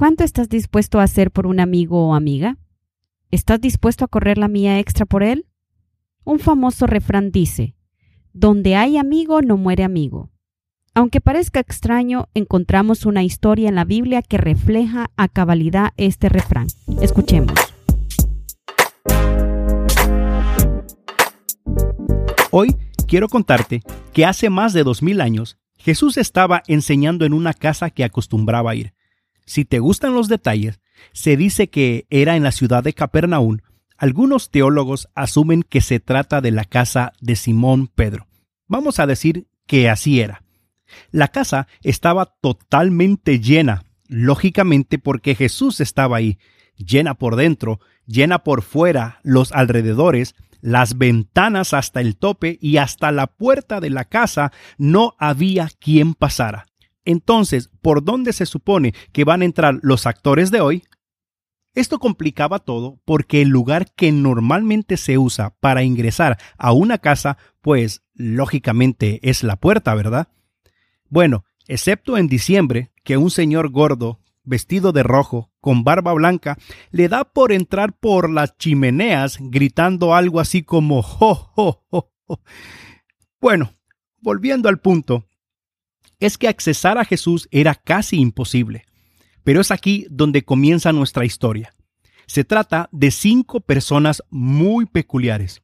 ¿Cuánto estás dispuesto a hacer por un amigo o amiga? ¿Estás dispuesto a correr la mía extra por él? Un famoso refrán dice, donde hay amigo no muere amigo. Aunque parezca extraño, encontramos una historia en la Biblia que refleja a cabalidad este refrán. Escuchemos. Hoy quiero contarte que hace más de dos mil años Jesús estaba enseñando en una casa que acostumbraba ir. Si te gustan los detalles, se dice que era en la ciudad de Capernaum. Algunos teólogos asumen que se trata de la casa de Simón Pedro. Vamos a decir que así era. La casa estaba totalmente llena, lógicamente porque Jesús estaba ahí, llena por dentro, llena por fuera, los alrededores, las ventanas hasta el tope y hasta la puerta de la casa no había quien pasara. Entonces, ¿por dónde se supone que van a entrar los actores de hoy? Esto complicaba todo porque el lugar que normalmente se usa para ingresar a una casa, pues lógicamente es la puerta, ¿verdad? Bueno, excepto en diciembre, que un señor gordo, vestido de rojo, con barba blanca, le da por entrar por las chimeneas gritando algo así como ¡Jo, jo, jo! Bueno, volviendo al punto, es que accesar a Jesús era casi imposible. Pero es aquí donde comienza nuestra historia. Se trata de cinco personas muy peculiares,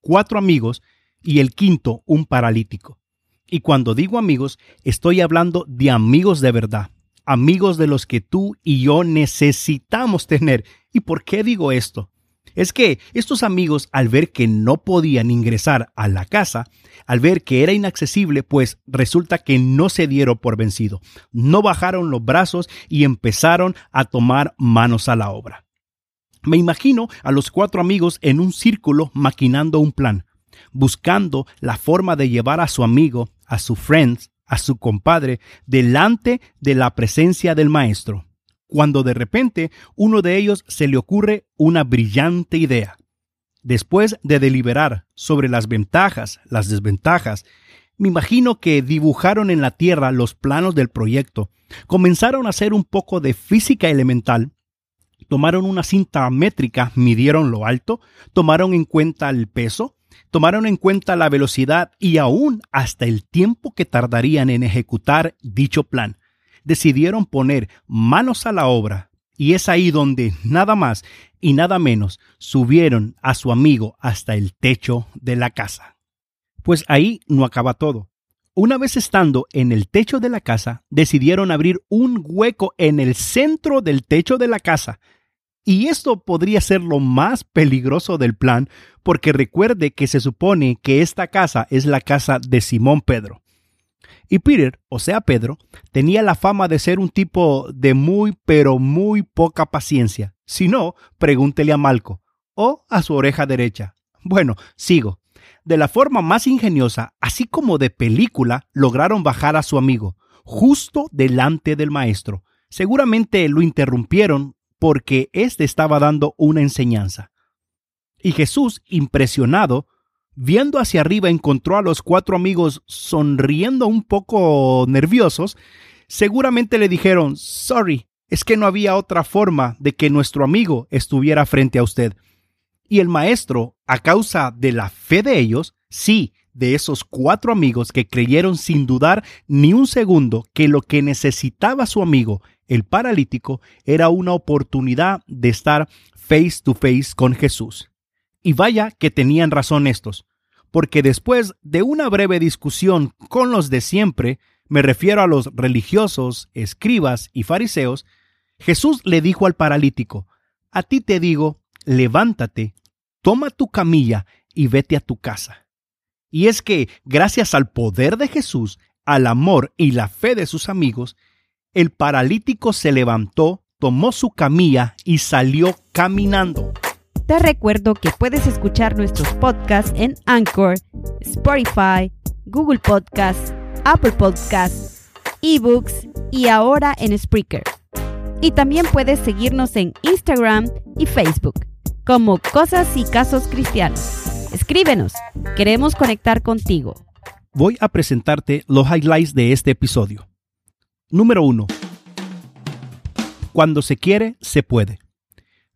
cuatro amigos y el quinto un paralítico. Y cuando digo amigos, estoy hablando de amigos de verdad, amigos de los que tú y yo necesitamos tener. ¿Y por qué digo esto? Es que estos amigos, al ver que no podían ingresar a la casa, al ver que era inaccesible, pues resulta que no se dieron por vencido, no bajaron los brazos y empezaron a tomar manos a la obra. Me imagino a los cuatro amigos en un círculo maquinando un plan, buscando la forma de llevar a su amigo, a su friend, a su compadre, delante de la presencia del maestro, cuando de repente uno de ellos se le ocurre una brillante idea. Después de deliberar sobre las ventajas, las desventajas, me imagino que dibujaron en la Tierra los planos del proyecto, comenzaron a hacer un poco de física elemental, tomaron una cinta métrica, midieron lo alto, tomaron en cuenta el peso, tomaron en cuenta la velocidad y aún hasta el tiempo que tardarían en ejecutar dicho plan. Decidieron poner manos a la obra y es ahí donde nada más y nada menos subieron a su amigo hasta el techo de la casa. Pues ahí no acaba todo. Una vez estando en el techo de la casa, decidieron abrir un hueco en el centro del techo de la casa y esto podría ser lo más peligroso del plan, porque recuerde que se supone que esta casa es la casa de Simón Pedro. Y Peter, o sea Pedro, tenía la fama de ser un tipo de muy pero muy poca paciencia. Si no, pregúntele a Malco o a su oreja derecha. Bueno, sigo. De la forma más ingeniosa, así como de película, lograron bajar a su amigo, justo delante del maestro. Seguramente lo interrumpieron porque éste estaba dando una enseñanza. Y Jesús, impresionado, viendo hacia arriba, encontró a los cuatro amigos sonriendo un poco nerviosos. Seguramente le dijeron, sorry, es que no había otra forma de que nuestro amigo estuviera frente a usted. Y el maestro, a causa de la fe de ellos, sí, de esos cuatro amigos que creyeron sin dudar ni un segundo que lo que necesitaba su amigo el paralítico era una oportunidad de estar face to face con Jesús. Y vaya que tenían razón estos, porque después de una breve discusión con los de siempre, me refiero a los religiosos, escribas y fariseos, Jesús le dijo al paralítico, A ti te digo, levántate, toma tu camilla y vete a tu casa. Y es que, gracias al poder de Jesús, al amor y la fe de sus amigos, el paralítico se levantó, tomó su camilla y salió caminando. Te recuerdo que puedes escuchar nuestros podcasts en Anchor, Spotify, Google Podcasts, Apple Podcasts, eBooks y ahora en Spreaker. Y también puedes seguirnos en Instagram y Facebook como Cosas y Casos Cristianos. Escríbenos, queremos conectar contigo. Voy a presentarte los highlights de este episodio. Número 1. Cuando se quiere, se puede.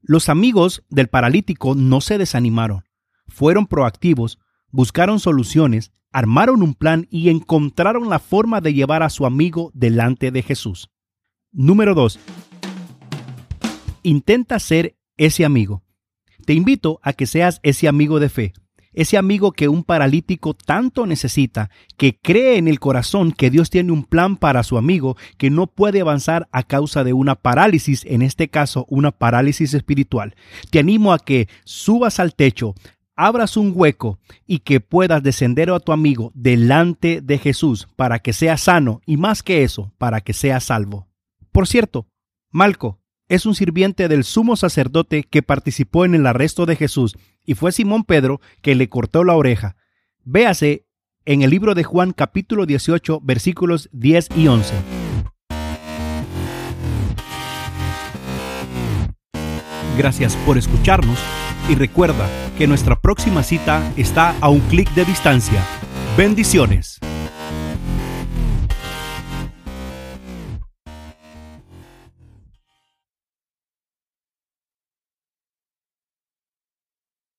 Los amigos del paralítico no se desanimaron, fueron proactivos, buscaron soluciones, armaron un plan y encontraron la forma de llevar a su amigo delante de Jesús. Número 2. Intenta ser ese amigo. Te invito a que seas ese amigo de fe, ese amigo que un paralítico tanto necesita, que cree en el corazón que Dios tiene un plan para su amigo que no puede avanzar a causa de una parálisis, en este caso una parálisis espiritual. Te animo a que subas al techo, abras un hueco y que puedas descender a tu amigo delante de Jesús para que sea sano y más que eso, para que sea salvo. Por cierto, Malco es un sirviente del sumo sacerdote que participó en el arresto de Jesús y fue Simón Pedro que le cortó la oreja. Véase en el libro de Juan capítulo 18 versículos 10 y 11. Gracias por escucharnos y recuerda que nuestra próxima cita está a un clic de distancia. Bendiciones.